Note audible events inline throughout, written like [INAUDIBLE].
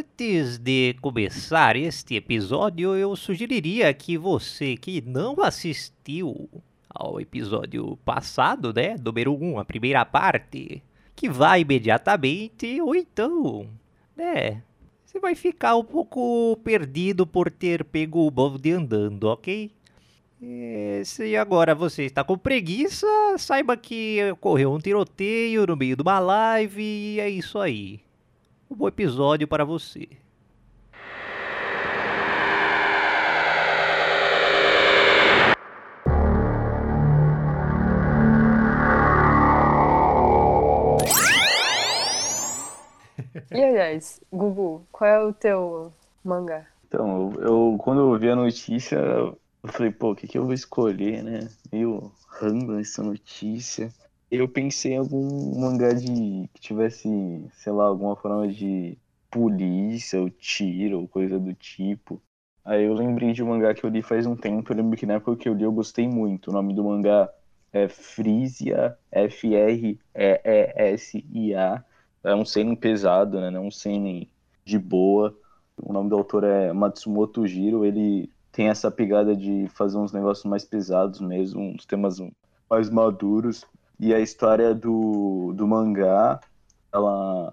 Antes de começar este episódio, eu sugeriria que você que não assistiu ao episódio passado, né, número 1, a primeira parte, que vá imediatamente, ou então, né, você vai ficar um pouco perdido por ter pego o bonde andando, ok? E se agora você está com preguiça, saiba que ocorreu um tiroteio no meio de uma live e é isso aí. Um bom episódio para você. E aliás, Gugu, qual é o teu mangá? Então, eu, eu- quando eu vi a notícia, eu falei, pô, o que que eu vou escolher, né? Meio random essa notícia. Eu pensei em algum mangá de que tivesse, sei lá, alguma forma de polícia ou tiro ou coisa do tipo. Aí eu lembrei de um mangá que eu li faz um tempo, eu lembro que na época que eu li eu gostei muito. O nome do mangá é Frisia, F-R-E-E-S-I-A. É um seinen pesado, né? Não é um seinen de boa. O nome do autor é Matsumoto Jiro. Ele tem essa pegada de fazer uns negócios mais pesados mesmo, uns temas mais maduros. E a história do, do mangá, ela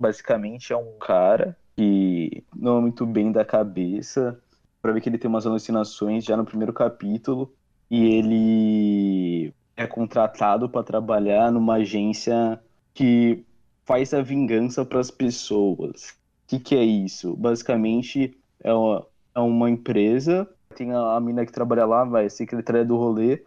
basicamente é um cara que não é muito bem da cabeça. Pra ver que ele tem umas alucinações já no primeiro capítulo. E ele é contratado para trabalhar numa agência que faz a vingança para as pessoas. O que, que é isso? Basicamente, é uma, é uma empresa, tem a, a mina que trabalha lá, vai, secretária do rolê.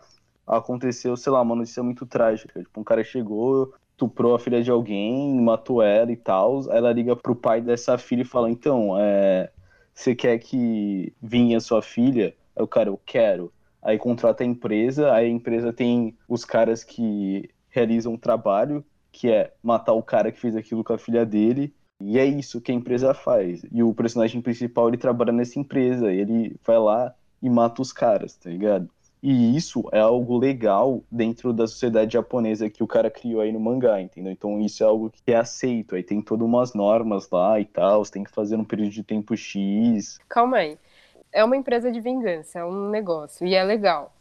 Aconteceu, sei lá, uma notícia muito trágica. Tipo, um cara chegou, estuprou a filha de alguém, matou ela e tal. Ela liga pro pai dessa filha e fala: Então, é, você quer que vinha sua filha? Aí o cara, eu quero. Aí contrata a empresa, aí a empresa tem os caras que realizam o trabalho, que é matar o cara que fez aquilo com a filha dele. E é isso que a empresa faz. E o personagem principal, ele trabalha nessa empresa. Ele vai lá e mata os caras, tá ligado? E isso é algo legal dentro da sociedade japonesa que o cara criou aí no mangá, entendeu? Então isso é algo que é aceito. Aí tem todas umas normas lá e tal. Você tem que fazer num período de tempo X. Calma aí. É uma empresa de vingança, é um negócio, e é legal.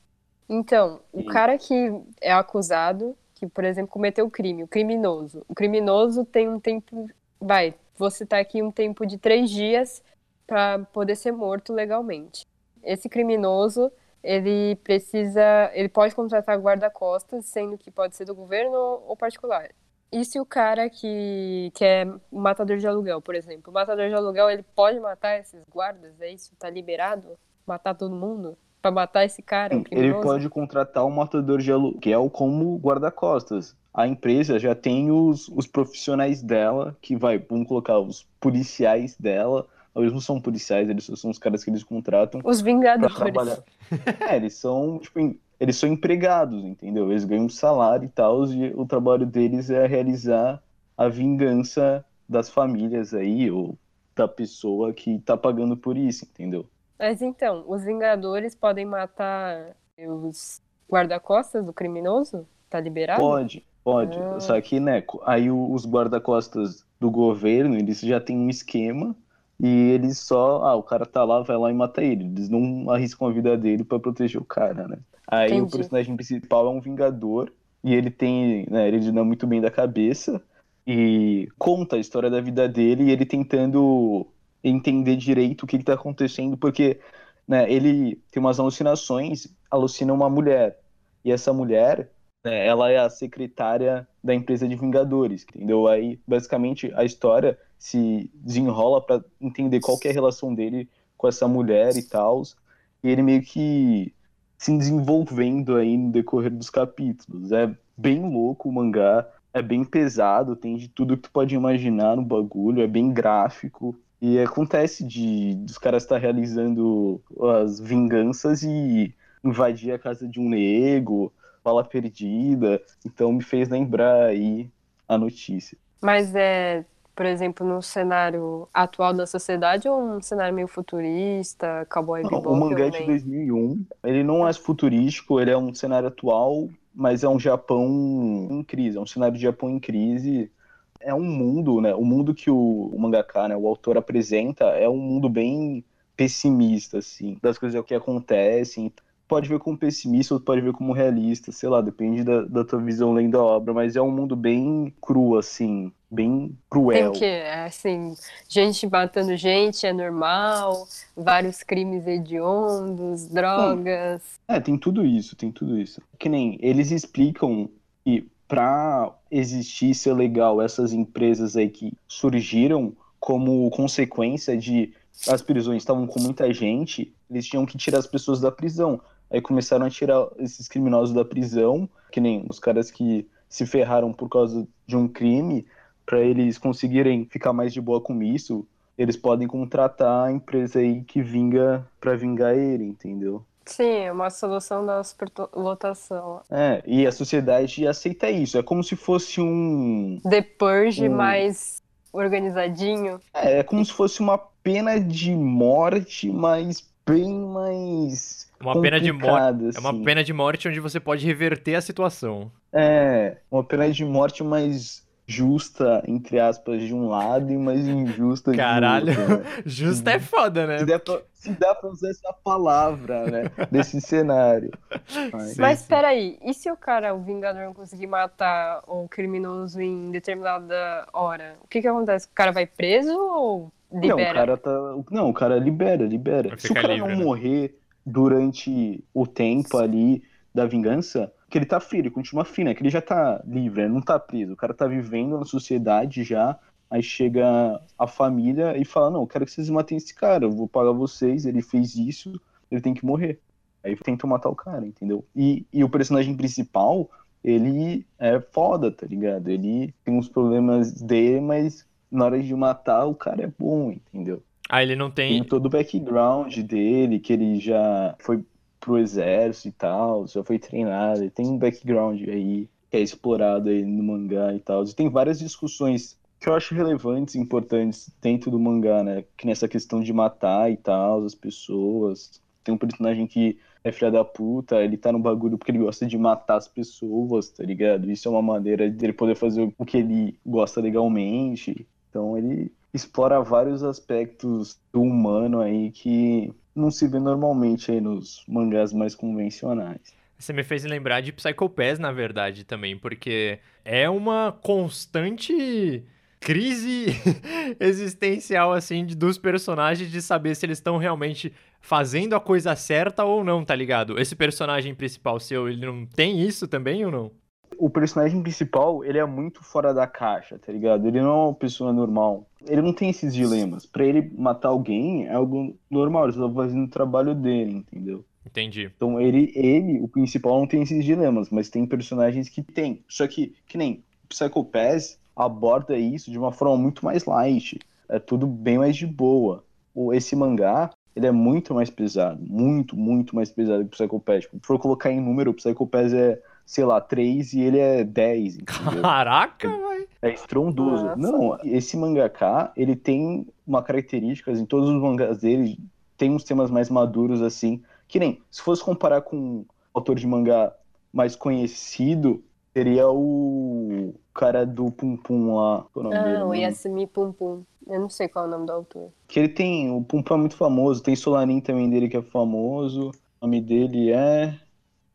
Então, o Sim. cara que é acusado, que, por exemplo, cometeu crime, o criminoso. O criminoso tem um tempo. Vai, vou citar aqui um tempo de três dias para poder ser morto legalmente. Esse criminoso, ele precisa. Ele pode contratar guarda-costas, sendo que pode ser do governo ou particular. E se o cara que, que é matador de aluguel, por exemplo, o matador de aluguel, ele pode matar esses guardas, é isso? Tá liberado? Matar todo mundo? Pra matar esse cara, o Ele pode contratar um matador de aluguel como guarda-costas. A empresa já tem os, os profissionais dela, que vai, vamos colocar os policiais dela. Eles não são policiais, eles são os caras que eles contratam Os pra Vingadores. trabalhar. É, eles são, tipo, eles são empregados, entendeu? Eles ganham um salário e tal, e o trabalho deles é realizar a vingança das famílias aí, ou da pessoa que tá pagando por isso, entendeu? Mas então, os Vingadores podem matar os guarda-costas do criminoso? Tá liberado? Pode, pode. Ah. Só que, né, aí os guarda-costas do governo, eles já têm um esquema e eles só, ah, o cara tá lá, vai lá e mata ele. Eles não arriscam a vida dele pra proteger o cara, né? Aí o Entendi. personagem principal é um vingador e ele tem, né, ele não é muito bem da cabeça e conta a história da vida dele e ele tentando entender direito o que que tá acontecendo, porque, né, ele tem umas alucinações, alucina uma mulher. E essa mulher né, ela é a secretária da empresa de Vingadores, entendeu? Aí, basicamente, a história se desenrola pra entender qual é a relação dele com essa mulher e tal, e ele meio que se desenvolvendo aí no decorrer dos capítulos. É bem louco o mangá, é bem pesado, tem de tudo que tu pode imaginar no bagulho, é bem gráfico. E acontece de dos caras estar realizando as vinganças e invadir a casa de um nego, bala perdida. Então me fez lembrar aí a notícia. Mas é, por exemplo, no cenário atual da sociedade ou um cenário meio futurista, cowboy Não, bebop? o mangá é de também? 2001. Ele não é futurístico, ele é um cenário atual, mas é um Japão em crise. É um cenário de Japão em crise, é um mundo, né? O mundo que o, o mangaka, né, o autor apresenta é um mundo bem pessimista, assim, das coisas que acontecem. Pode ver como pessimista ou pode ver como realista, sei lá, depende da, da tua visão lendo a obra, mas é um mundo bem cru, assim, bem cruel. Tem o quê? Assim, gente matando gente é normal, vários crimes hediondos, drogas. É, tem tudo isso, tem tudo isso. Que nem eles explicam que para existir ser legal essas empresas aí que surgiram como consequência de as prisões estavam com muita gente, eles tinham que tirar as pessoas da prisão. Aí começaram a tirar esses criminosos da prisão, que nem os caras que se ferraram por causa de um crime, para eles conseguirem ficar mais de boa com isso, eles podem contratar a empresa aí que vinga para vingar ele, entendeu? Sim, é uma solução da superlotação. É, e a sociedade aceita isso. É como se fosse um. The Purge um... mais organizadinho. É, é como se fosse uma pena de morte, mas bem mais. Uma pena de morte. Assim. É uma assim. pena de morte onde você pode reverter a situação. É, uma pena de morte mais justa, entre aspas, de um lado e mais injusta de Caralho, outro. Caralho, né? [LAUGHS] justa é foda, né? Se, der pra, se dá pra usar essa palavra, né? Desse cenário. Mas, Mas peraí, e se o cara, o Vingador, não conseguir matar o criminoso em determinada hora? O que que acontece? O cara vai preso ou libera? Não, o cara tá. Não, o cara libera, libera. Se o cara livre, não né? morrer durante o tempo ali da vingança, que ele tá frio, ele continua frio, né? Que ele já tá livre, ele não tá preso. O cara tá vivendo na sociedade já, aí chega a família e fala, não, eu quero que vocês matem esse cara, eu vou pagar vocês, ele fez isso, ele tem que morrer. Aí tentam matar o cara, entendeu? E, e o personagem principal, ele é foda, tá ligado? Ele tem uns problemas dele, mas na hora de matar, o cara é bom, entendeu? Ah, ele não tem. Tem todo o background dele, que ele já foi pro exército e tal, já foi treinado, tem um background aí que é explorado aí no mangá e tal. E tem várias discussões que eu acho relevantes, importantes dentro do mangá, né? Que nessa questão de matar e tal, as pessoas. Tem um personagem que é filha da puta, ele tá no bagulho porque ele gosta de matar as pessoas, tá ligado? Isso é uma maneira dele poder fazer o que ele gosta legalmente. Então ele explora vários aspectos do humano aí que não se vê normalmente aí nos mangás mais convencionais. Você me fez lembrar de Psycho Pass, na verdade, também, porque é uma constante crise [LAUGHS] existencial, assim, dos personagens de saber se eles estão realmente fazendo a coisa certa ou não, tá ligado? Esse personagem principal seu, ele não tem isso também ou não? O personagem principal, ele é muito fora da caixa, tá ligado? Ele não é uma pessoa normal ele não tem esses dilemas. Para ele matar alguém é algo normal, ele só tá fazendo o trabalho dele, entendeu? Entendi. Então ele, ele, o principal, não tem esses dilemas, mas tem personagens que tem. Só que, que nem Psycho Pass aborda isso de uma forma muito mais light. É tudo bem mais de boa. Esse mangá, ele é muito mais pesado. Muito, muito mais pesado que o Psycho Pass. Se for colocar em número, o Psycho Pass é, sei lá, 3 e ele é 10. Entendeu? Caraca, velho! É estrondoso. Nossa. Não, esse mangaka, ele tem uma característica, em todos os mangás dele, tem uns temas mais maduros, assim, que nem, se fosse comparar com um autor de mangá mais conhecido, seria o cara do Pum Pum lá. O nome ah, dele, o Yasumi Pum Pum. Eu não sei qual é o nome do autor. Que ele tem, o Pum Pum é muito famoso, tem Solanin também dele que é famoso. O nome dele é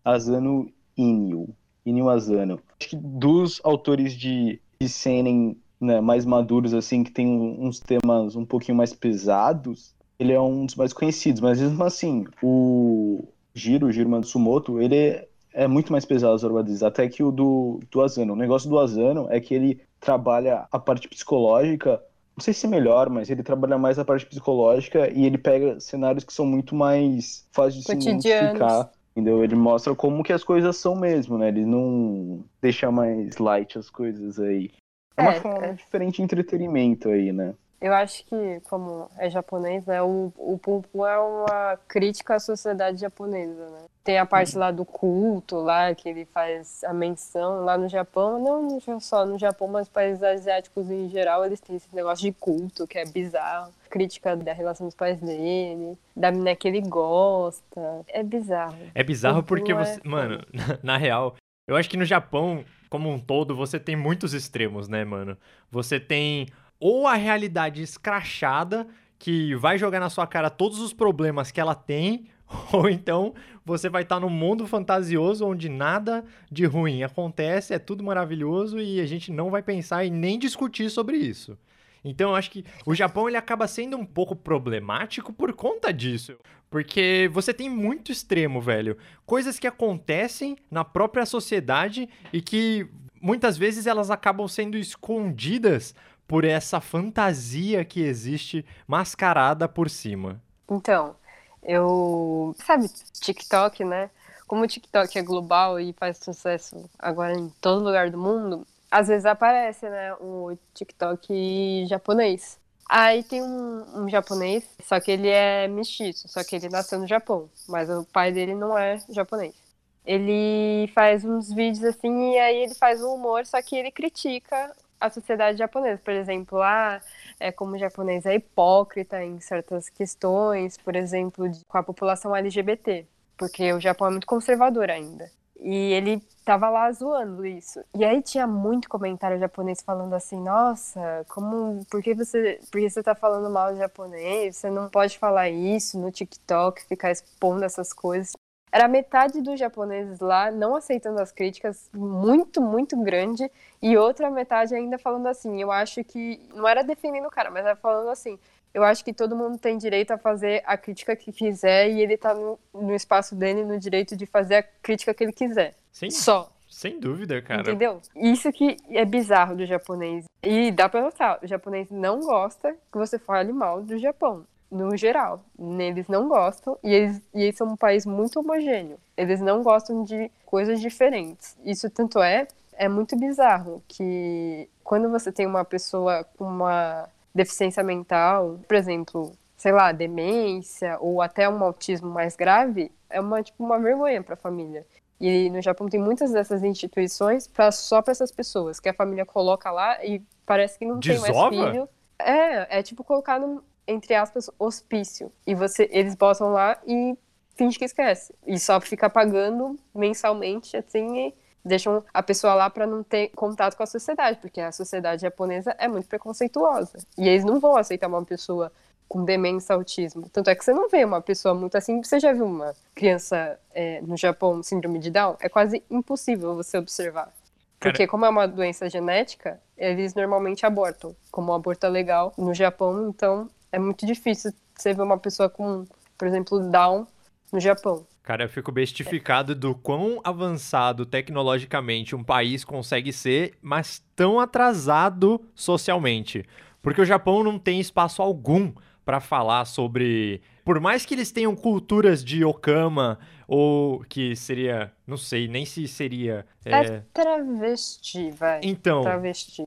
Asano Inyo. Inyo Asano. Acho que dos autores de de né, mais maduros, assim, que tem uns temas um pouquinho mais pesados, ele é um dos mais conhecidos. Mas mesmo assim, o Giro, o Giro Matsumoto, ele é, é muito mais pesado as obras até que o do, do Asano. O negócio do Asano é que ele trabalha a parte psicológica, não sei se é melhor, mas ele trabalha mais a parte psicológica e ele pega cenários que são muito mais fáceis de se identificar Entendeu? Ele mostra como que as coisas são mesmo, né? Ele não deixa mais light as coisas aí. É, é uma forma é. diferente de entretenimento aí, né? Eu acho que, como é japonês, né, o, o Pum Pum é uma crítica à sociedade japonesa, né? Tem a parte lá do culto, lá, que ele faz a menção lá no Japão, não só no Japão, mas países asiáticos em geral, eles têm esse negócio de culto, que é bizarro. Crítica da relação dos pais dele, da menina que ele gosta. É bizarro. É bizarro porque é você. É... Mano, [LAUGHS] na real, eu acho que no Japão como um todo, você tem muitos extremos, né, mano? Você tem ou a realidade escrachada, que vai jogar na sua cara todos os problemas que ela tem, [LAUGHS] ou então você vai estar tá num mundo fantasioso onde nada de ruim acontece, é tudo maravilhoso e a gente não vai pensar e nem discutir sobre isso. Então eu acho que o Japão ele acaba sendo um pouco problemático por conta disso. Porque você tem muito extremo, velho. Coisas que acontecem na própria sociedade e que muitas vezes elas acabam sendo escondidas por essa fantasia que existe mascarada por cima. Então, eu. Sabe, TikTok, né? Como o TikTok é global e faz sucesso agora em todo lugar do mundo, às vezes aparece, né, o TikTok japonês. Aí tem um, um, japonês, só que ele é mestiço, só que ele nasceu no Japão, mas o pai dele não é japonês. Ele faz uns vídeos assim e aí ele faz um humor, só que ele critica a sociedade japonesa. Por exemplo, ah, é como o japonês é hipócrita em certas questões, por exemplo, de, com a população LGBT, porque o Japão é muito conservador ainda. E ele tava lá zoando isso. E aí tinha muito comentário japonês falando assim: "Nossa, como por que você, por que você tá falando mal de japonês? Você não pode falar isso no TikTok, ficar expondo essas coisas". Era metade dos japoneses lá não aceitando as críticas, muito, muito grande, e outra metade ainda falando assim: "Eu acho que não era defendendo o cara, mas era falando assim: eu acho que todo mundo tem direito a fazer a crítica que quiser e ele tá no, no espaço dele, no direito de fazer a crítica que ele quiser. Sim. Só. Sem dúvida, cara. Entendeu? Isso que é bizarro do japonês. E dá pra notar, o japonês não gosta que você fale mal do Japão, no geral. Eles não gostam, e eles, e eles são um país muito homogêneo. Eles não gostam de coisas diferentes. Isso tanto é, é muito bizarro que quando você tem uma pessoa com uma deficiência mental, por exemplo, sei lá, demência ou até um autismo mais grave, é uma tipo uma vergonha para a família. E no Japão tem muitas dessas instituições pra, só para essas pessoas, que a família coloca lá e parece que não Desova? tem mais filho. É, é tipo colocar no, entre aspas, hospício. E você, eles botam lá e finge que esquece. E só fica pagando mensalmente, assim, e deixam a pessoa lá para não ter contato com a sociedade, porque a sociedade japonesa é muito preconceituosa. E eles não vão aceitar uma pessoa com demência, autismo. Tanto é que você não vê uma pessoa muito assim. Você já viu uma criança é, no Japão síndrome de Down? É quase impossível você observar. Porque, como é uma doença genética, eles normalmente abortam. Como o aborto é legal no Japão, então é muito difícil você ver uma pessoa com, por exemplo, Down no Japão. Cara, eu fico bestificado do quão avançado tecnologicamente um país consegue ser, mas tão atrasado socialmente. Porque o Japão não tem espaço algum para falar sobre. Por mais que eles tenham culturas de Okama, ou que seria. Não sei nem se seria. É, é travesti, vai. Então. Travesti.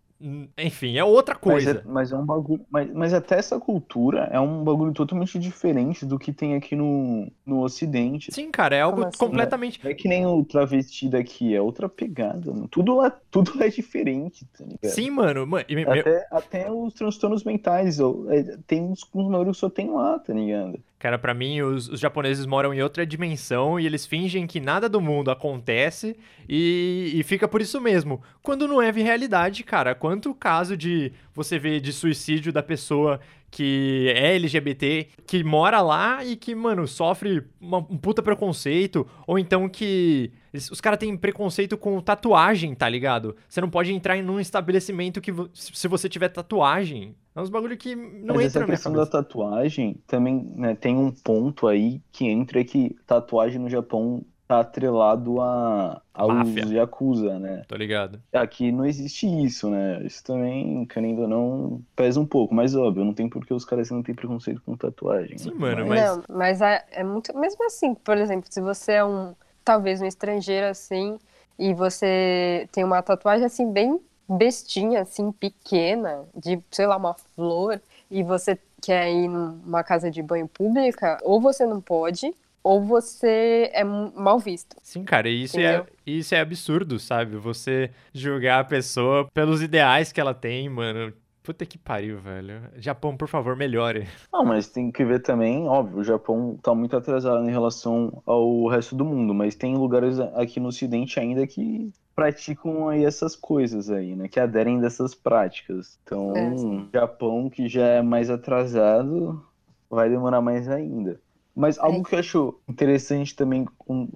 Enfim, é outra coisa. Mas é, mas é um bagulho. Mas, mas até essa cultura é um bagulho totalmente diferente do que tem aqui no, no Ocidente. Sim, cara, é algo assim? completamente. É, é, que nem o travesti daqui, é outra pegada. Mano. Tudo lá, [LAUGHS] tudo é diferente, tá ligado? Sim, mano. mano até, até os transtornos mentais. É, tem uns, uns que só tem lá, tá ligado? Cara, para mim, os, os, japoneses moram em outra dimensão e eles fingem que nada do mundo acontece e, e fica por isso mesmo. Quando não é realidade, cara, quanto caso de você ver de suicídio da pessoa que é LGBT, que mora lá e que, mano, sofre uma, um puta preconceito, ou então que os caras têm preconceito com tatuagem, tá ligado? Você não pode entrar em um estabelecimento que se você tiver tatuagem. É uns bagulho que não Mas entra essa questão da tatuagem também né, tem um ponto aí que entra que tatuagem no Japão tá atrelado a, aos Máfia. Yakuza, né? Tô ligado. Aqui não existe isso, né? Isso também, querendo ou não, pesa um pouco, mas óbvio, não tem porque os caras não têm preconceito com tatuagem. Sim, né? mano, mas... Não, mas é, é muito... Mesmo assim, por exemplo, se você é um, talvez um estrangeiro, assim, e você tem uma tatuagem, assim, bem bestinha, assim, pequena, de, sei lá, uma flor, e você quer ir numa casa de banho pública, ou você não pode, ou você é mal visto. Sim, cara, e isso é, isso é absurdo, sabe? Você julgar a pessoa pelos ideais que ela tem, mano. Puta que pariu, velho. Japão, por favor, melhore. [LAUGHS] Não, mas tem que ver também, óbvio, o Japão tá muito atrasado em relação ao resto do mundo, mas tem lugares aqui no Ocidente ainda que praticam aí essas coisas aí, né? Que aderem dessas práticas. Então, É, Japão, que já é mais atrasado, vai demorar mais ainda. Mas algo que eu acho interessante também,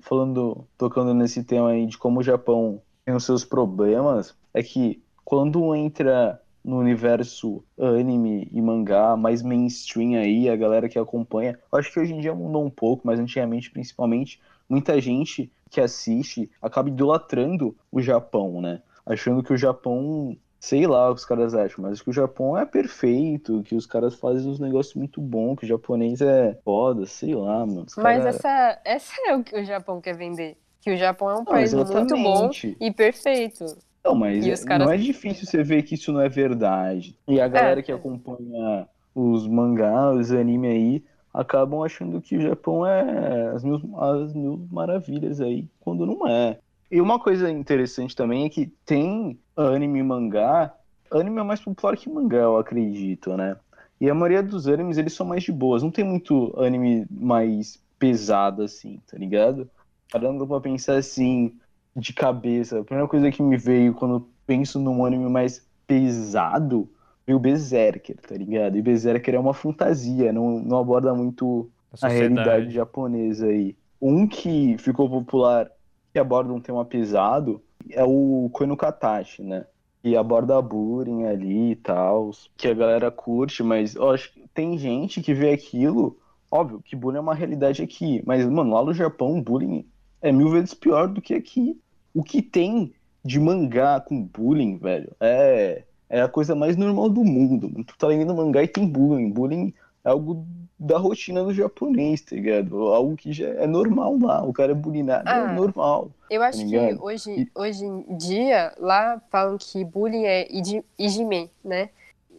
falando, tocando nesse tema aí de como o Japão tem os seus problemas, é que quando entra no universo anime e mangá mais mainstream aí, a galera que acompanha, eu acho que hoje em dia mudou um pouco, mas antigamente, principalmente, muita gente que assiste acaba idolatrando o Japão, né? Achando que o Japão, sei lá o que os caras acham, mas que o Japão é perfeito, que os caras fazem uns negócios muito bons, que o japonês é foda, sei lá, mano. Mas cara- essa, essa é o que o Japão quer vender. Que o Japão é um Não, país muito bom exatamente. e perfeito. Não, mas é- caras- não é difícil você ver que isso não é verdade. E a galera É. que acompanha os mangás, os anime aí, acabam achando que o Japão é as mil, as mil maravilhas aí, quando não é. E uma coisa interessante também é que tem anime e mangá. Anime é mais popular que mangá, eu acredito, né? E a maioria dos animes, eles são mais de boas. Não tem muito anime mais pesado assim, tá ligado? Parando pra pensar assim, de cabeça, a primeira coisa que me veio quando penso num anime mais pesado veio Berserker, tá ligado? E Berserker é uma fantasia, não, não aborda muito a realidade japonesa aí. Um que ficou popular, que aborda um tema pesado, é o Koino Katachi, né? Que aborda bullying ali e tal, que a galera curte, mas eu acho que tem gente que vê aquilo, óbvio que bullying é uma realidade aqui, mas, mano, lá no Japão, bullying é mil vezes pior do que aqui. O que tem de mangá com bullying, velho, é, é a coisa mais normal do mundo. Tu tá lendo mangá e tem bullying. Bullying é algo da rotina do japonês, tá ligado? Algo que já é normal lá. O cara é bullyingado, Ah. é normal. Eu acho que ligado? hoje, E- hoje em dia, lá falam que bullying é iji- ijime, né?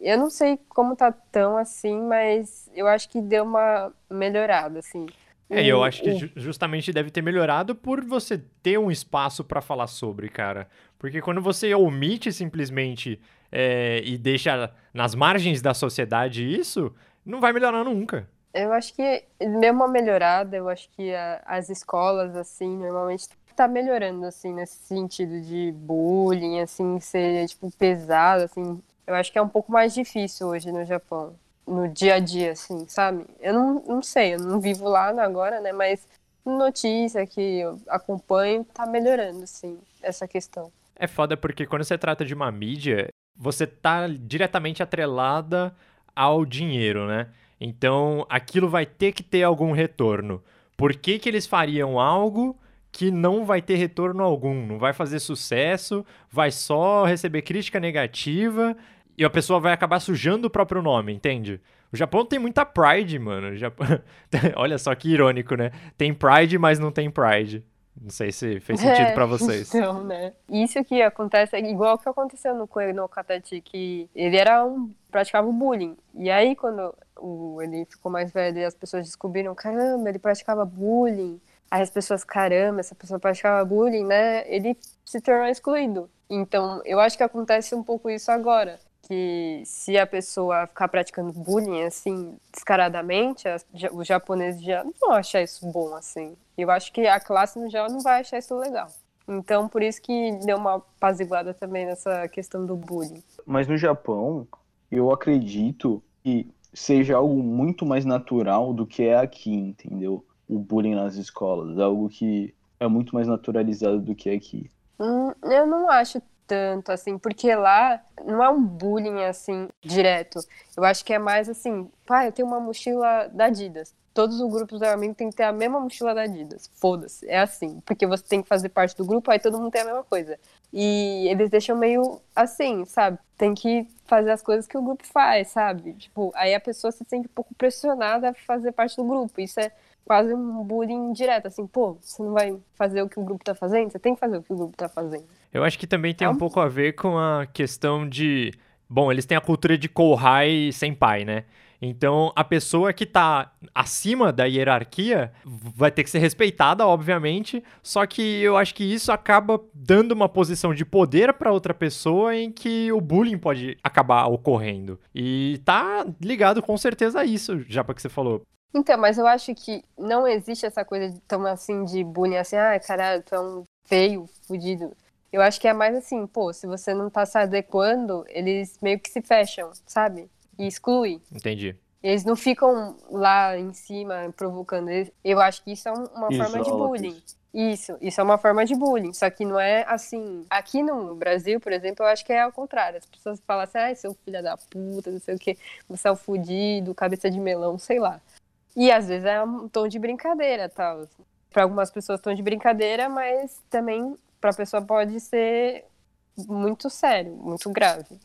Eu não sei como tá tão assim, mas eu acho que deu uma melhorada, assim. É, e eu acho que justamente deve ter melhorado por você ter um espaço pra falar sobre, cara. Porque quando você omite simplesmente é, e deixa nas margens da sociedade isso, não vai melhorar nunca. Eu acho que deu uma melhorada, eu acho que a- as escolas, assim, normalmente tá melhorando, assim, nesse sentido de bullying, assim, ser, tipo, pesado, assim. Eu acho que é um pouco mais difícil hoje no Japão, no dia a dia, assim, sabe? Eu não, não sei, eu não vivo lá agora, né, mas notícia que eu acompanho tá melhorando, assim, essa questão. É foda porque quando você trata de uma mídia, você tá diretamente atrelada ao dinheiro, né? Então, aquilo vai ter que ter algum retorno. Por que, que eles fariam algo que não vai ter retorno algum? Não vai fazer sucesso, vai só receber crítica negativa e a pessoa vai acabar sujando o próprio nome, entende? O Japão tem muita pride, mano. Japão... [LAUGHS] Olha só que irônico, né? Tem pride, mas não tem pride. Não sei se fez [LAUGHS] sentido É, pra vocês. Então, né? Isso que acontece é igual que aconteceu no Koe no Katachi, que ele era um praticava o bullying. E aí quando o, ele ficou mais velho e as pessoas descobriram, caramba, ele praticava bullying. Aí as pessoas, caramba, essa pessoa praticava bullying, né? Ele se tornou excluído. Então, eu acho que acontece um pouco isso agora. Que se a pessoa ficar praticando bullying, assim, descaradamente, os japoneses já não vão achar isso bom, assim. Eu acho que a classe no geral não vai achar isso legal. Então, por isso que deu uma apaziguada também nessa questão do bullying. Mas no Japão, eu acredito que seja algo muito mais natural do que é aqui, entendeu? O bullying nas escolas. Algo que é muito mais naturalizado do que aqui. Hum, eu não acho tanto assim, porque lá não é um bullying assim direto. Eu acho que é mais assim, pai, eu tenho uma mochila da Adidas. Todos os grupos do amigo tem que ter a mesma mochila da Adidas. Foda-se, é assim, porque você tem que fazer parte do grupo, aí todo mundo tem a mesma coisa. E eles deixam meio assim, sabe? Tem que fazer as coisas que o grupo faz, sabe? Tipo, aí a pessoa se sente um pouco pressionada a fazer parte do grupo. Isso é quase um bullying direto, assim, pô, você não vai fazer o que o grupo tá fazendo? Você tem que fazer o que o grupo tá fazendo. Eu acho que também tem É um um- pouco a ver com a questão de. Bom, eles têm a cultura de Kohai sem pai, né? Então, a pessoa que tá acima da hierarquia vai ter que ser respeitada, obviamente, só que eu acho que isso acaba dando uma posição de poder para outra pessoa em que o bullying pode acabar ocorrendo. E tá ligado com certeza a isso, já para que você falou. Então, mas eu acho que não existe essa coisa de tão assim de bullying assim, ah, caralho, tu é um feio, fudido. Eu acho que é mais assim, pô, se você não tá se adequando, eles meio que se fecham, sabe? E excluem. Entendi. Eles não ficam lá em cima provocando. Eu acho que isso é uma forma de bullying. Isso, isso é uma forma de bullying. Só que não é assim. Aqui no Brasil, por exemplo, eu acho que é ao contrário. As pessoas falam assim, ai, seu filho da puta, não sei o quê, você é um fudido, cabeça de melão, sei lá. E às vezes é um tom de brincadeira, tal. Para algumas pessoas, tom de brincadeira, mas também para a pessoa pode ser muito sério, muito grave.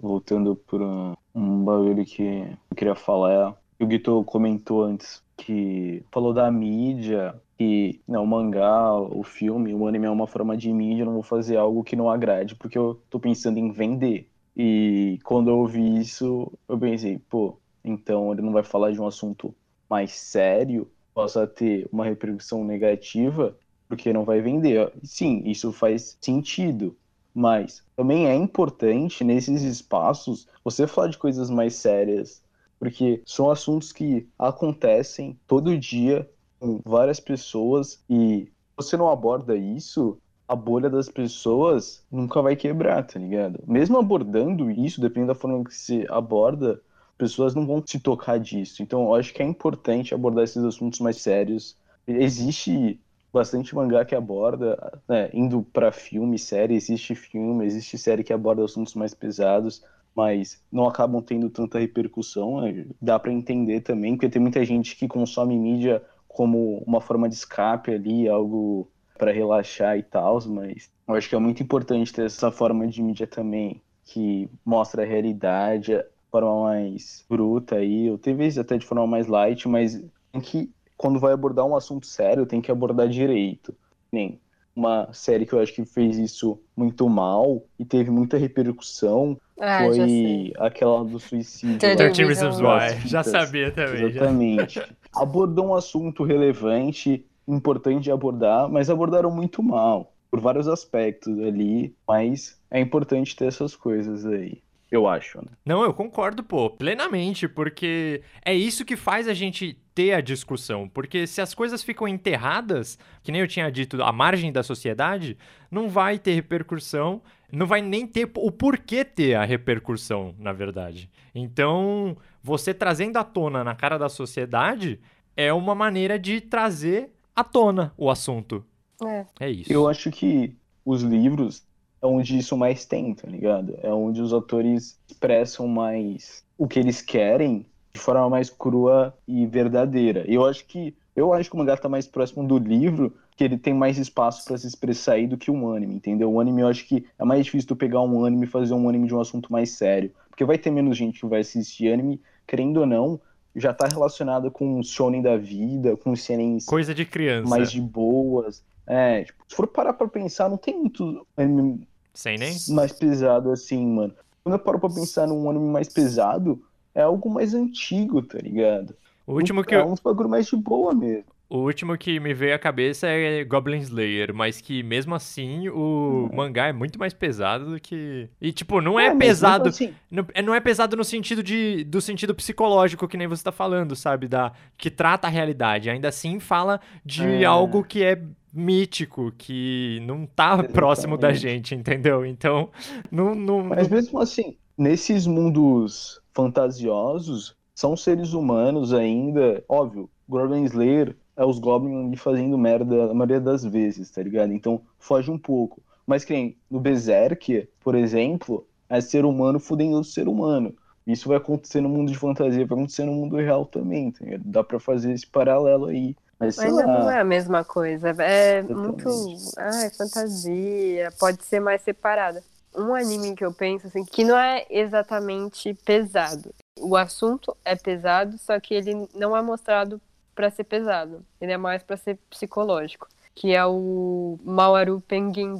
Voltando por um, um bagulho que eu queria falar, o Guito comentou antes que falou da mídia, que não, o mangá, o filme, o anime é uma forma de mídia, eu não vou fazer algo que não agrade, porque eu tô pensando em vender. E quando eu ouvi isso, eu pensei, pô, então ele não vai falar de um assunto mais sério, possa ter uma repercussão negativa, porque não vai vender. Sim, isso faz sentido, mas também é importante nesses espaços você falar de coisas mais sérias, porque são assuntos que acontecem todo dia com várias pessoas e você não aborda isso, a bolha das pessoas nunca vai quebrar, tá ligado? Mesmo abordando isso, dependendo da forma que se aborda, pessoas não vão se tocar disso. Então, eu acho que é importante abordar esses assuntos mais sérios. Existe bastante mangá que aborda, né, indo para filme, série, existe filme, existe série que aborda assuntos mais pesados, mas não acabam tendo tanta repercussão. Né? Dá para entender também, porque tem muita gente que consome mídia como uma forma de escape ali, algo para relaxar e tal, mas eu acho que é muito importante ter essa forma de mídia também que mostra a realidade, de forma mais bruta aí, ou talvez até de forma mais light, mas tem que quando vai abordar um assunto sério, tem que abordar direito. Nem uma série que eu acho que fez isso muito mal e teve muita repercussão ah, foi aquela do suicídio. 13 Reasons Why. Já sabia também. Exatamente. Já. Abordou um assunto relevante importante de abordar, mas abordaram muito mal, por vários aspectos ali, mas é importante ter essas coisas aí. Eu acho, né? Não, eu concordo, pô, plenamente, porque é isso que faz a gente ter a discussão. Porque se as coisas ficam enterradas, que nem eu tinha dito, à margem da sociedade, não vai ter repercussão, não vai nem ter o porquê ter a repercussão, na verdade. Então, você trazendo à tona na cara da sociedade é uma maneira de trazer à tona o assunto. É. É isso. Eu acho que os livros é onde isso mais tem, tá ligado? É onde os atores expressam mais o que eles querem de forma mais crua e verdadeira. Eu acho que eu acho que o mangá tá mais próximo do livro, que ele tem mais espaço para se expressar aí do que um anime, entendeu? O anime eu acho que é mais difícil tu pegar um anime e fazer um anime de um assunto mais sério, porque vai ter menos gente que vai assistir anime, querendo ou não, já tá relacionada com o shonen da vida, com os senens coisa de criança, mais de boas. É, tipo, se for parar pra pensar, não tem muito anime Sem nem? mais pesado assim, mano. Quando eu paro pra pensar num anime mais pesado, é algo mais antigo, tá ligado? O último que é eu... uns bagulho mais de boa mesmo. O último que me veio à cabeça é Goblin Slayer, mas que mesmo assim o Uhum. mangá é muito mais pesado do que. E tipo, não é, mas pesado. assim, Não, é- não é pesado no sentido de, do sentido psicológico que nem você tá falando, sabe? Da, que trata a realidade. Ainda assim fala de É. algo que é mítico, que não tá próximo da gente, entendeu? Então, não. não, Mas mesmo assim, nesses mundos fantasiosos, são seres humanos ainda. Óbvio, Goblin Slayer é os Goblins ali fazendo merda a maioria das vezes, tá ligado? Então foge um pouco. Mas que nem no Berserk, por exemplo, é ser humano fudendo outro ser humano. Isso vai acontecer no mundo de fantasia, vai acontecer no mundo real também, tá ligado? Dá pra fazer esse paralelo aí. Mas Mas não é a mesma coisa. É Exatamente. muito. Ai, fantasia. Pode ser mais separada. Um anime que eu penso, assim, que não é exatamente pesado. O assunto é pesado, só que ele não é mostrado pra ser pesado. Ele é mais pra ser psicológico. Que é o Mawaru Penguin.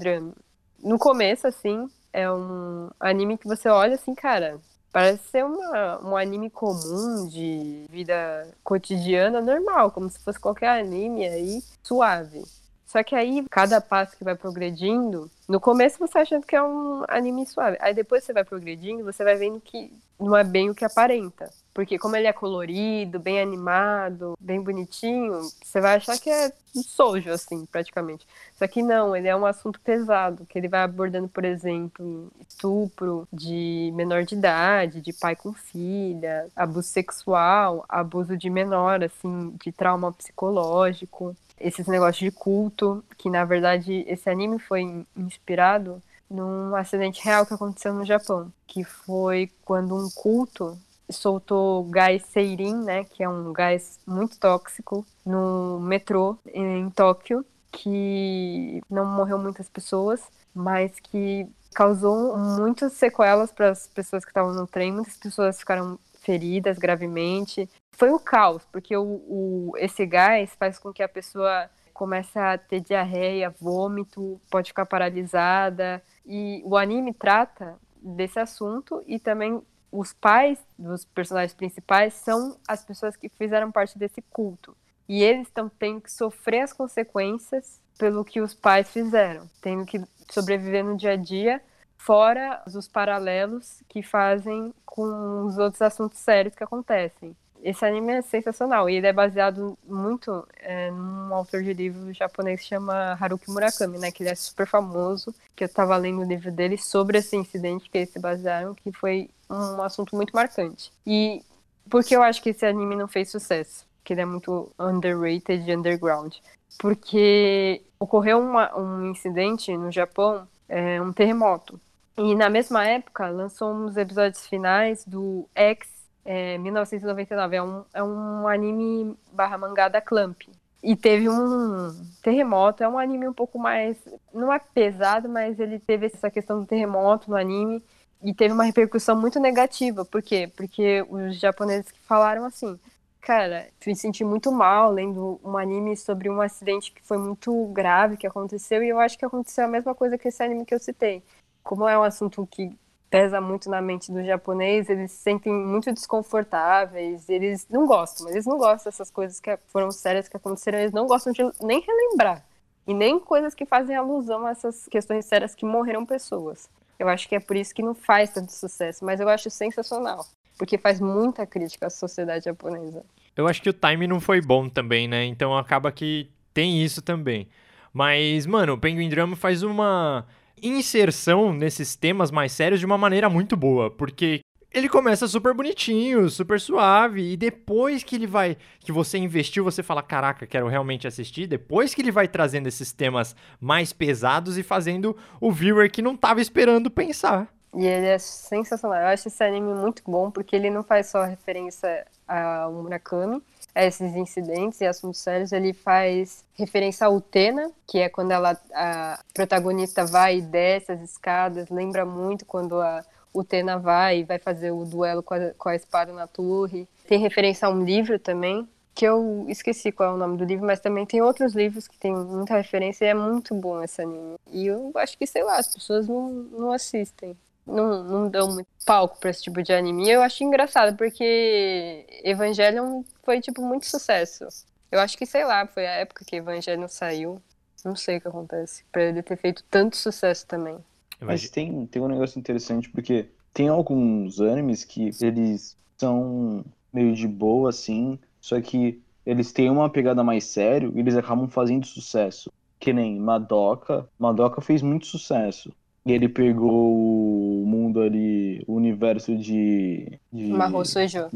No começo, assim, é um anime que você olha assim, cara, parece ser uma, um anime comum de vida cotidiana normal, como se fosse qualquer anime aí, suave. Só que aí, cada passo que vai progredindo, no começo você achando que é um anime suave. Aí depois você vai progredindo, você vai vendo que não é bem o que aparenta. Porque como ele é colorido, bem animado, bem bonitinho, você vai achar que é sojo, assim, praticamente. Só que não, ele é um assunto pesado, que ele vai abordando, por exemplo, estupro de menor de idade, de pai com filha, abuso sexual, abuso de menor, assim, de trauma psicológico esses negócios de culto, que na verdade esse anime foi inspirado num acidente real que aconteceu no Japão, que foi quando um culto soltou gás seirin, né, que é um gás muito tóxico, no metrô em Tóquio, que não morreu muitas pessoas, mas que causou muitas sequelas para as pessoas que estavam no trem, muitas pessoas ficaram feridas gravemente. Foi o caos, porque o, o, esse gás faz com que a pessoa comece a ter diarreia, vômito, pode ficar paralisada. E o anime trata desse assunto e também os pais dos personagens principais são as pessoas que fizeram parte desse culto. E eles estão tendo que sofrer as consequências pelo que os pais fizeram, tendo que sobreviver no dia a dia fora os paralelos que fazem com os outros assuntos sérios que acontecem. Esse anime é sensacional e ele é baseado muito é, num autor de livro japonês que chama Haruki Murakami, né? Que ele é super famoso, que eu estava lendo o livro dele sobre esse incidente que eles se basearam, que foi um assunto muito marcante. E por que eu acho que esse anime não fez sucesso? Que ele é muito underrated e underground. Porque ocorreu uma, um incidente no Japão, é, um terremoto. E na mesma época lançou uns episódios finais do X é, 1999. É um, é um anime barra mangá da Clamp. E teve um terremoto, é um anime um pouco mais. Não é pesado, mas ele teve essa questão do terremoto no anime e teve uma repercussão muito negativa. Por quê? Porque os japoneses que falaram assim: cara, me senti muito mal lendo um anime sobre um acidente que foi muito grave que aconteceu e eu acho que aconteceu a mesma coisa que esse anime que eu citei como é um assunto que pesa muito na mente do japonês, eles se sentem muito desconfortáveis, eles não gostam, mas eles não gostam dessas coisas que foram sérias que aconteceram, eles não gostam de nem relembrar. E nem coisas que fazem alusão a essas questões sérias que morreram pessoas. Eu acho que é por isso que não faz tanto sucesso, mas eu acho sensacional, porque faz muita crítica à sociedade japonesa. Eu acho que o time não foi bom também, né? Então acaba que tem isso também. Mas, mano, o Penguin Drama faz uma inserção nesses temas mais sérios de uma maneira muito boa, porque ele começa super bonitinho, super suave, e depois que ele vai. que você investiu, você fala: caraca, quero realmente assistir. Depois que ele vai trazendo esses temas mais pesados e fazendo o viewer que não tava esperando pensar. E ele é sensacional. Eu acho esse anime muito bom, porque ele não faz só referência ao Murakami, a esses incidentes e assuntos sérios, ele faz referência à Utena, que é quando ela, a protagonista vai e desce as escadas, lembra muito quando a Utena vai e vai fazer o duelo com a, com a espada na torre. Tem referência a um livro também, que eu esqueci qual é o nome do livro, mas também tem outros livros que tem muita referência e é muito bom esse anime. E eu acho que, sei lá, as pessoas não, não assistem não, não dão muito palco pra esse tipo de anime. Eu acho engraçado, porque Evangelion foi, tipo, muito sucesso. Eu acho que, sei lá, foi a época que Evangelion saiu. Não sei o que acontece. Pra ele ter feito tanto sucesso também. Mas tem, tem um negócio interessante, porque tem alguns animes que eles são meio de boa, assim, só que eles têm uma pegada mais sério e eles acabam fazendo sucesso. Que nem Madoka. Madoka fez muito sucesso. E ele pegou o mundo ali, o universo de. de Mahou Sojo.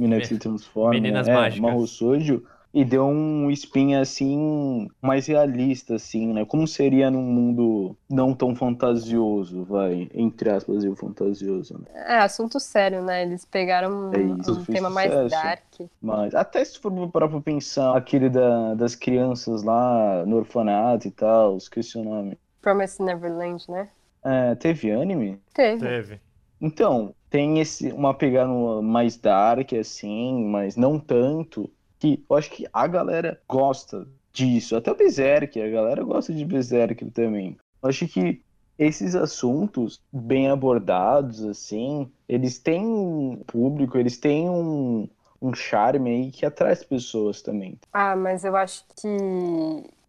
Meninas é, Mágicas. Mahou Sojo. E deu um spin assim, mais realista, assim, né? Como seria num mundo não tão fantasioso, vai, entre aspas, o fantasioso, né? É, assunto sério, né? Eles pegaram É um, isso, um tema mais sucesso. dark. Mas até se for parar pra pensar, aquele da, das crianças lá no orfanato e tal, esqueci o nome. Promise Neverland, né? É, teve anime? Teve. Teve. Então, tem esse uma pegada mais dark, assim, mas não tanto. Que eu acho que a galera gosta disso. Até o Berserk, a galera gosta de Berserk também. Eu acho que esses assuntos bem abordados, assim, eles têm um público, eles têm um, um charme aí que atrai as pessoas também. Ah, mas eu acho que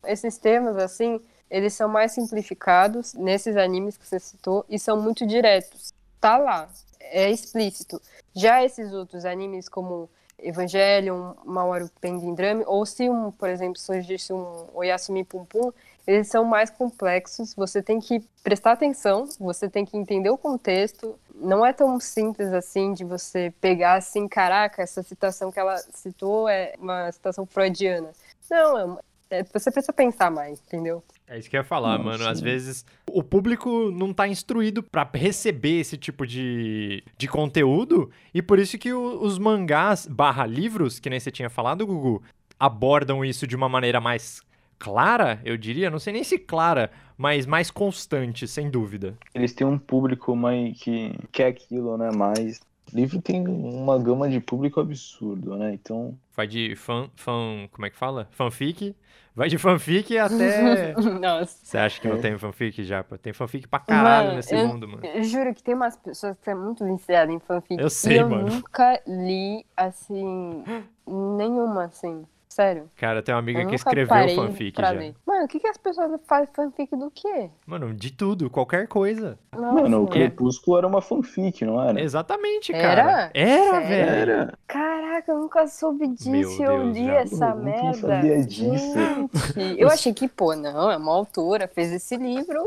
esses temas, assim, eles são mais simplificados nesses animes que você citou e são muito diretos. Tá lá, é explícito. Já esses outros animes como Evangelion, Mawaru Pending Drame, ou se um, por exemplo, surgisse um Oyasumi Pum Pum, eles são mais complexos, você tem que prestar atenção, você tem que entender o contexto. Não é tão simples assim de você pegar assim, caraca, essa citação que ela citou é uma citação freudiana. Não, é, é, você precisa pensar mais, entendeu? É isso que eu ia falar, Nossa. mano. Às vezes o público não tá instruído para receber esse tipo de, de conteúdo e por isso que o, os mangás barra livros, que nem você tinha falado, Gugu, abordam isso de uma maneira mais clara, eu diria, não sei nem se clara, mas mais constante, sem dúvida. Eles têm um público mais que quer aquilo, né? Mais. O livro tem uma gama de público absurdo, né? Então. Vai de fan, fan. Como é que fala? Fanfic. Vai de fanfic até. [LAUGHS] Nossa. Você acha que não tem fanfic já? Tem fanfic pra caralho mano, nesse eu, mundo, mano. Eu juro que tem umas pessoas que são muito viciadas em fanfic. Eu sei, e eu mano. Eu nunca li, assim. nenhuma, assim. Sério. Cara, tem uma amiga que escreveu fanfic já. Ler. Mano, o que, que as pessoas fazem fanfic do quê? Mano, de tudo, qualquer coisa. Nossa. Mano, o Crepúsculo era uma fanfic, não era? Exatamente, cara. Era? Era, velho. Era. Caraca, eu nunca soube disso. Meu eu li já. essa eu merda. sabia disso. Gente, eu achei que, pô, não, é uma autora, fez esse livro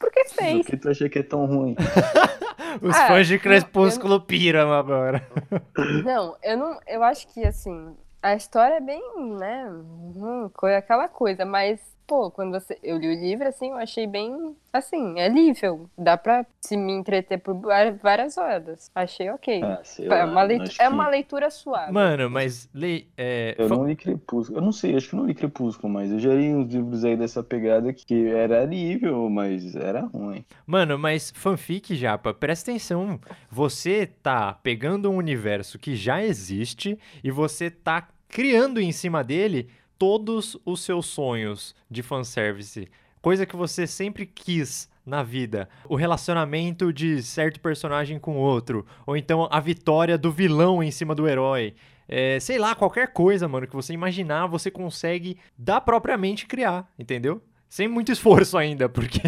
porque fez. Por que tu acha que é tão ruim? [LAUGHS] Os ah, fãs de Crepúsculo eu... piram agora. [LAUGHS] Não, eu não. Eu acho que assim, a história é bem, né? Hum, aquela coisa, mas pô, quando você, eu li o livro, assim, eu achei bem, assim, é lível. Dá pra se me entreter por várias horas. Achei ok. Ah, é, uma leitura, é uma leitura suave. Mano, mas li, é... Eu não li Crepúsculo. Eu não sei, acho que não li Crepúsculo, mas eu já li uns livros aí dessa pegada que era lível, mas era ruim. Mano, mas fanfic, Japa, presta atenção. Você tá pegando um universo que já existe e você tá criando em cima dele todos os seus sonhos de fanservice. Coisa que você sempre quis na vida. O relacionamento de certo personagem com outro. Ou então a vitória do vilão em cima do herói. É, sei lá, qualquer coisa, mano, que você imaginar, você consegue da propriamente criar, entendeu? Sem muito esforço ainda, [LAUGHS] porque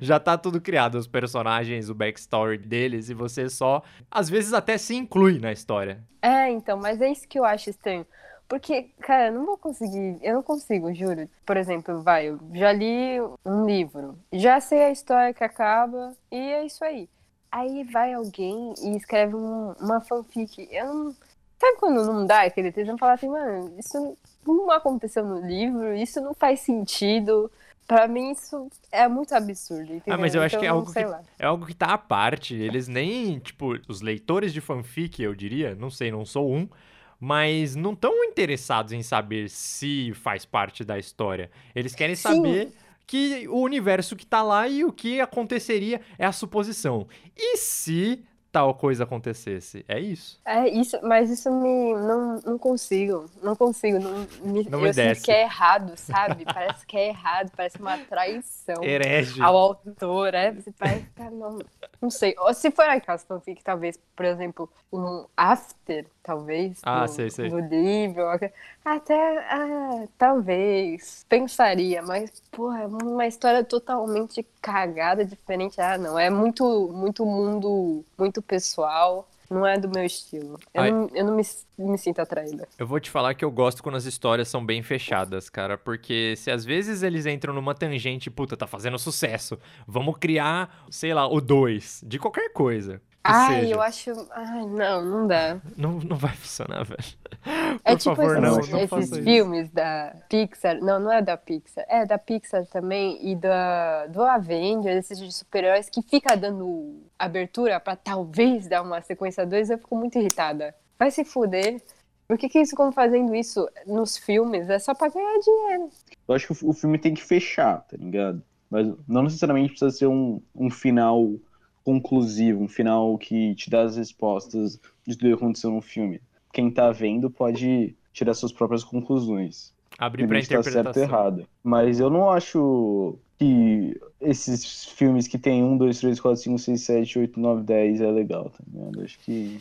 já tá tudo criado, os personagens, o backstory deles, e você só, às vezes até se inclui na história. É, então, mas é isso que eu acho estranho. Porque, cara, eu não vou conseguir, eu não consigo, juro. Por exemplo, vai, eu já li um livro, já sei a história que acaba e é isso aí. Aí vai alguém e escreve um, uma fanfic. Eu não. Sabe quando não dá aquele texto? Falar assim, mano, isso não aconteceu no livro, isso não faz sentido. Pra mim, isso é muito absurdo. Entendeu? Ah, mas eu acho então, que é algo que, é algo que tá à parte. Eles nem, tipo, os leitores de fanfic, eu diria, não sei, não sou um, mas não estão interessados em saber se faz parte da história. Eles querem Sim. saber que o universo que tá lá e o que aconteceria é a suposição. E se tal coisa acontecesse. É isso. É isso, mas isso me não, não consigo, não consigo, não me, não me eu desce. que é errado, sabe? [LAUGHS] parece que é errado, parece uma traição Herege. ao autor, é, você parece que não, não sei. Ou se for aquelas fanfic, talvez, por exemplo, um after, talvez, ah, no, sei, sei. no livro, até, ah, talvez, pensaria, mas, porra, é uma história totalmente cagada, diferente, ah, não, é muito, muito mundo, muito pessoal, não é do meu estilo. Eu, não, eu não me, me, sinto atraída. Eu vou te falar que eu gosto quando as histórias são bem fechadas, cara. Porque se às vezes eles entram numa tangente, puta, tá fazendo sucesso. Vamos criar, sei lá, o 2 de qualquer coisa. Ai, seja. eu acho. Ai, não, não dá. Não, não vai funcionar, [LAUGHS] velho. É Por tipo favor, esses, não, não esses filmes da Pixar. Não, não é da Pixar. É da Pixar também e da, do Avengers, esses de super-heróis que fica dando abertura pra talvez dar uma sequência 2. Eu fico muito irritada. Vai se fuder. Por que, que eles ficam fazendo isso nos filmes? É só pra ganhar dinheiro. Eu acho que o filme tem que fechar, tá ligado? Mas não necessariamente precisa ser um, um final conclusivo, um final que te dá as respostas de tudo que aconteceu no filme. Quem tá vendo pode tirar suas próprias conclusões. Abrir pra interpretação. Tá certo ou errado. Mas eu não acho que esses filmes que tem 1, 2, 3, 4, 5, 6, 7, 8, 9, 10 é legal, tá ligado? Acho que.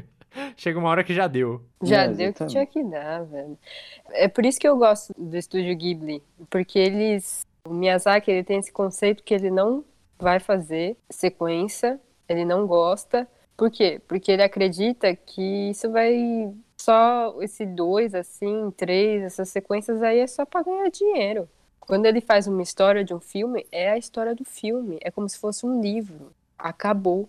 [LAUGHS] Chega uma hora que já deu. Já É, deu o que exatamente. tinha que dar, velho. É por isso que eu gosto do estúdio Ghibli, porque eles, o Miyazaki, ele tem esse conceito que ele não vai fazer sequência, ele não gosta. Por quê? Porque ele acredita que isso vai só esse dois assim, três, essas sequências aí é só pra ganhar dinheiro. Quando ele faz uma história de um filme, é a história do filme, é como se fosse um livro. Acabou.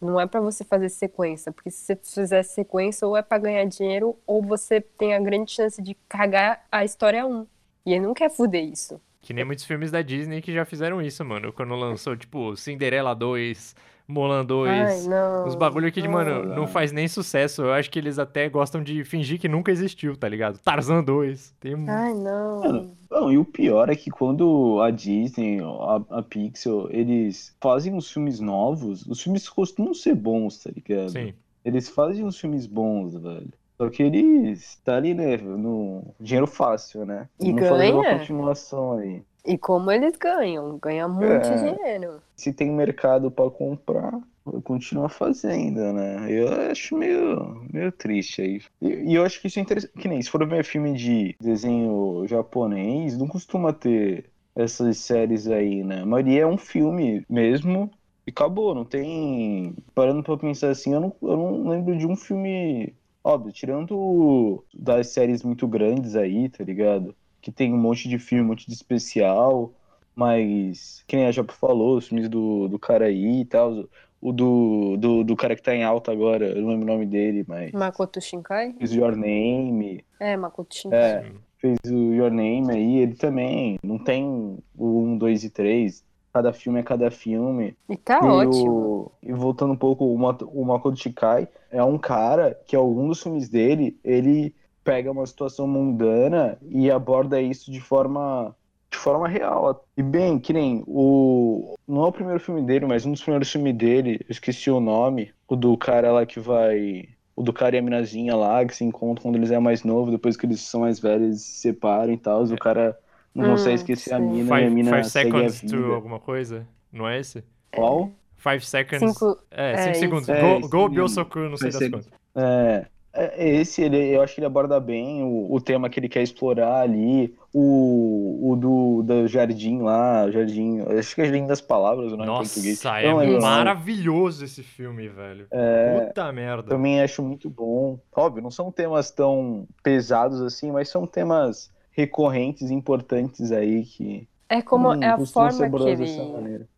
Não é pra você fazer sequência, porque se você fizer sequência, ou é pra ganhar dinheiro, ou você tem a grande chance de cagar a história 1. E ele não quer fuder isso. Que nem muitos filmes da Disney que já fizeram isso, mano. Quando lançou, tipo, Cinderela 2, Mulan 2. Ai, não. Uns bagulho que, não. mano, não faz nem sucesso. Eu acho que eles até gostam de fingir que nunca existiu, tá ligado? Tarzan 2. Tem. Ai, não. Mano, Não, e o pior é que quando a Disney, a, a Pixar, eles fazem uns filmes novos, os filmes costumam ser bons, tá ligado? Sim. Eles fazem uns filmes bons, velho. Só que eles tá ali, né, no dinheiro fácil, né? E Não fazer uma ganha. continuação aí. E como eles ganham? Ganham muito É. dinheiro. Se tem mercado pra comprar, continua fazendo, né? Eu acho meio, meio triste aí. E, e eu acho que isso é interessante. Que nem se for ver filme de desenho japonês, não costuma ter essas séries aí, né? A maioria é um filme mesmo e acabou. Não tem. Parando pra pensar assim, eu não, eu não lembro de um filme. Óbvio, tirando das séries muito grandes aí, tá ligado? Que tem um monte de filme, um monte de especial. Mas, que nem a Japa falou, os filmes do, do cara aí e tal. O do, do, do cara que tá em alta agora, eu não lembro o nome dele, mas. Makoto Shinkai? Fez o Your Name, É, Makoto Shinkai. é, fez o Your Name aí, ele também. Não tem o 1, 2 e 3. Cada filme é cada filme. E tá e, ótimo. o- e voltando um pouco, o, Mat- o Makoto Shikai é um cara que, algum dos filmes dele, ele pega uma situação mundana e aborda isso de forma, de forma real. E bem, que nem o. Não é o primeiro filme dele, mas um dos primeiros filmes dele, eu esqueci o nome, o do cara lá que vai. O do cara e a minazinha lá, que se encontram quando eles é mais novo, depois que eles são mais velhos, se separam e tal. O cara não Hum, consegue esquecer a mina e a Five, mina five seconds to alguma coisa? Não é esse? Qual? Five seconds. Cinco. É, é, 5 isso. segundos. É, go go mesmo. Byosoku, não sei Five das quantas. É, é, esse ele, eu acho que ele aborda bem o, o tema que ele quer explorar ali, o, o do, do jardim lá, jardim, acho que é Jardim das Palavras, o nome em português. Nossa, é não lembro nome. maravilhoso esse filme, velho. É, Puta merda. também acho muito bom. Óbvio, não são temas tão pesados assim, mas são temas recorrentes, importantes aí que É como hum, é a forma que ele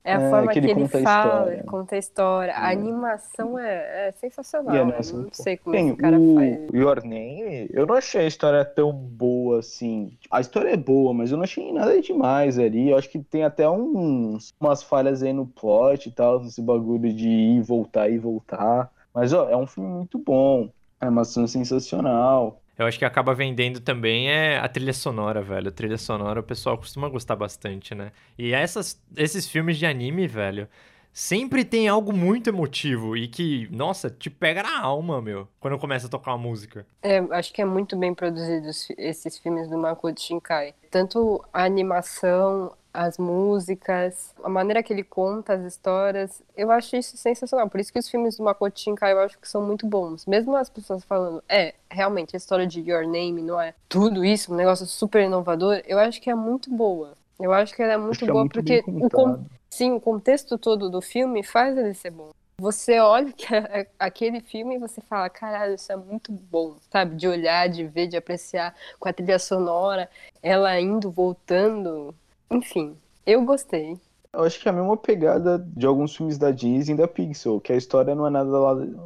é a É, forma que ele ele, conta a fala, história. conta a história. A É. animação é, é sensacional. Né? animação Não muito sei como Tem esse cara o faz. Your Name, eu não achei a história tão boa assim. A história é boa, mas eu não achei nada demais ali. Eu acho que tem até uns, umas falhas aí no plot e tal, nesse bagulho de ir, voltar e voltar. Mas, ó, é um filme muito bom. A animação é sensacional. Eu acho que acaba vendendo também é a trilha sonora, velho. A trilha sonora o pessoal costuma gostar bastante, né? E essas, esses filmes de anime, velho, sempre tem algo muito emotivo e que, nossa, te pega na alma, meu, quando começa a tocar uma música. É, acho que é muito bem produzido os fi- esses filmes do Makoto Shinkai. Tanto a animação, as músicas, a maneira que ele conta as histórias, eu acho isso sensacional. Por isso que os filmes do Makoto Shinkai eu acho que são muito bons. Mesmo as pessoas falando, é, realmente, a história de Your Name não é tudo isso, um negócio super inovador, eu acho que é muito boa. Eu acho que ela é muito é boa muito porque o, sim, o contexto todo do filme faz ele ser bom. Você olha que [LAUGHS] é aquele filme e você fala, caralho, isso é muito bom, sabe? De olhar, de ver, de apreciar com a trilha sonora, ela indo, voltando. Enfim, eu gostei. Eu acho que é a mesma pegada de alguns filmes da Disney e da Pixar, que a história não é nada,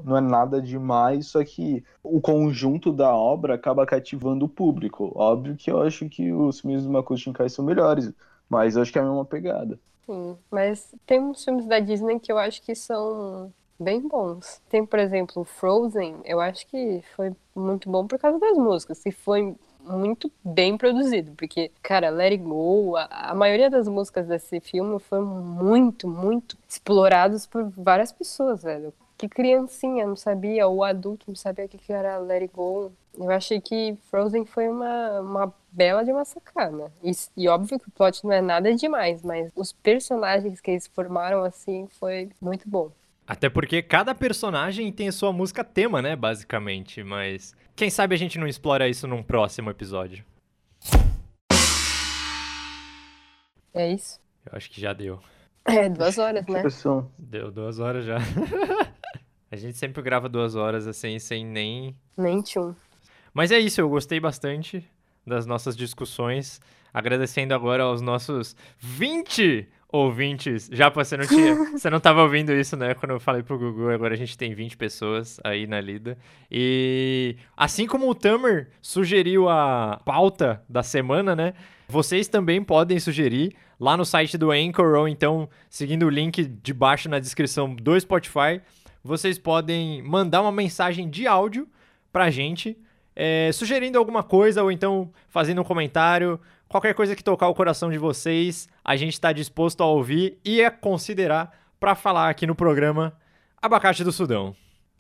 não é nada demais, só que o conjunto da obra acaba cativando o público. Óbvio que eu acho que os filmes do Makoto Shinkai são melhores, mas eu acho que é a mesma pegada. Sim, mas tem uns filmes da Disney que eu acho que são bem bons. Tem, por exemplo, Frozen, eu acho que foi muito bom por causa das músicas, e foi muito bem produzido, porque, cara, Let It Go, a, a maioria das músicas desse filme foram muito, muito explorados por várias pessoas, velho. que criancinha não sabia, ou adulto não sabia o que, que era Let It Go. Eu achei que Frozen foi uma, uma bela de uma sacana. E, e óbvio que o plot não é nada demais, mas os personagens que eles formaram assim foi muito bom. Até porque cada personagem tem a sua música tema, né, basicamente, mas quem sabe a gente não explora isso num próximo episódio. É isso? Eu acho que já deu. É, duas horas, né? Deu duas horas já. [LAUGHS] a gente sempre grava duas horas assim, sem nem. Nem tchum. Mas é isso, eu gostei bastante das nossas discussões. Agradecendo agora aos nossos 20 ouvintes. Já você não tinha. [LAUGHS] você não estava ouvindo isso, né? Quando eu falei pro Gugu, agora a gente tem 20 pessoas aí na lida. E assim como o Tamer sugeriu a pauta da semana, né? Vocês também podem sugerir lá no site do Anchor ou então seguindo o link de baixo na descrição do Spotify. Vocês podem mandar uma mensagem de áudio pra gente, é, sugerindo alguma coisa ou então fazendo um comentário. Qualquer coisa que tocar o coração de vocês, a gente está disposto a ouvir e a considerar para falar aqui no programa Abacate do Sudão.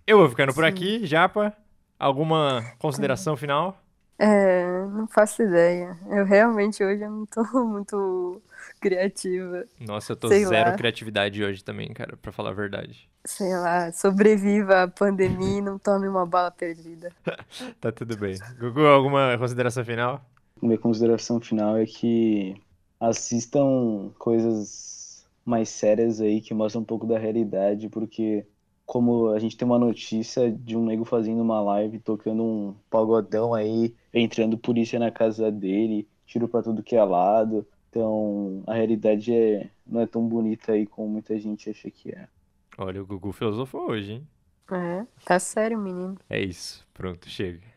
Eu vou ficando por Sim. aqui, Japa. Alguma consideração final? É, não faço ideia. Eu realmente hoje eu não tô [LAUGHS] muito criativa. Nossa, eu tô Sei zero lá. criatividade hoje também, cara, pra falar a verdade. Sei lá, sobreviva à pandemia e não tome uma bala perdida. [LAUGHS] Tá tudo bem. Gugu, alguma consideração final? Minha consideração final é que assistam coisas mais sérias aí que mostram um pouco da realidade, porque como a gente tem uma notícia de um nego fazendo uma live tocando um pagodão aí, entrando polícia na casa dele, tiro pra tudo que é lado. Então, a realidade é não é tão bonita aí como muita gente acha que é. Olha, o Gugu filosofou hoje, hein? É, tá sério, menino. É isso. Pronto, chega.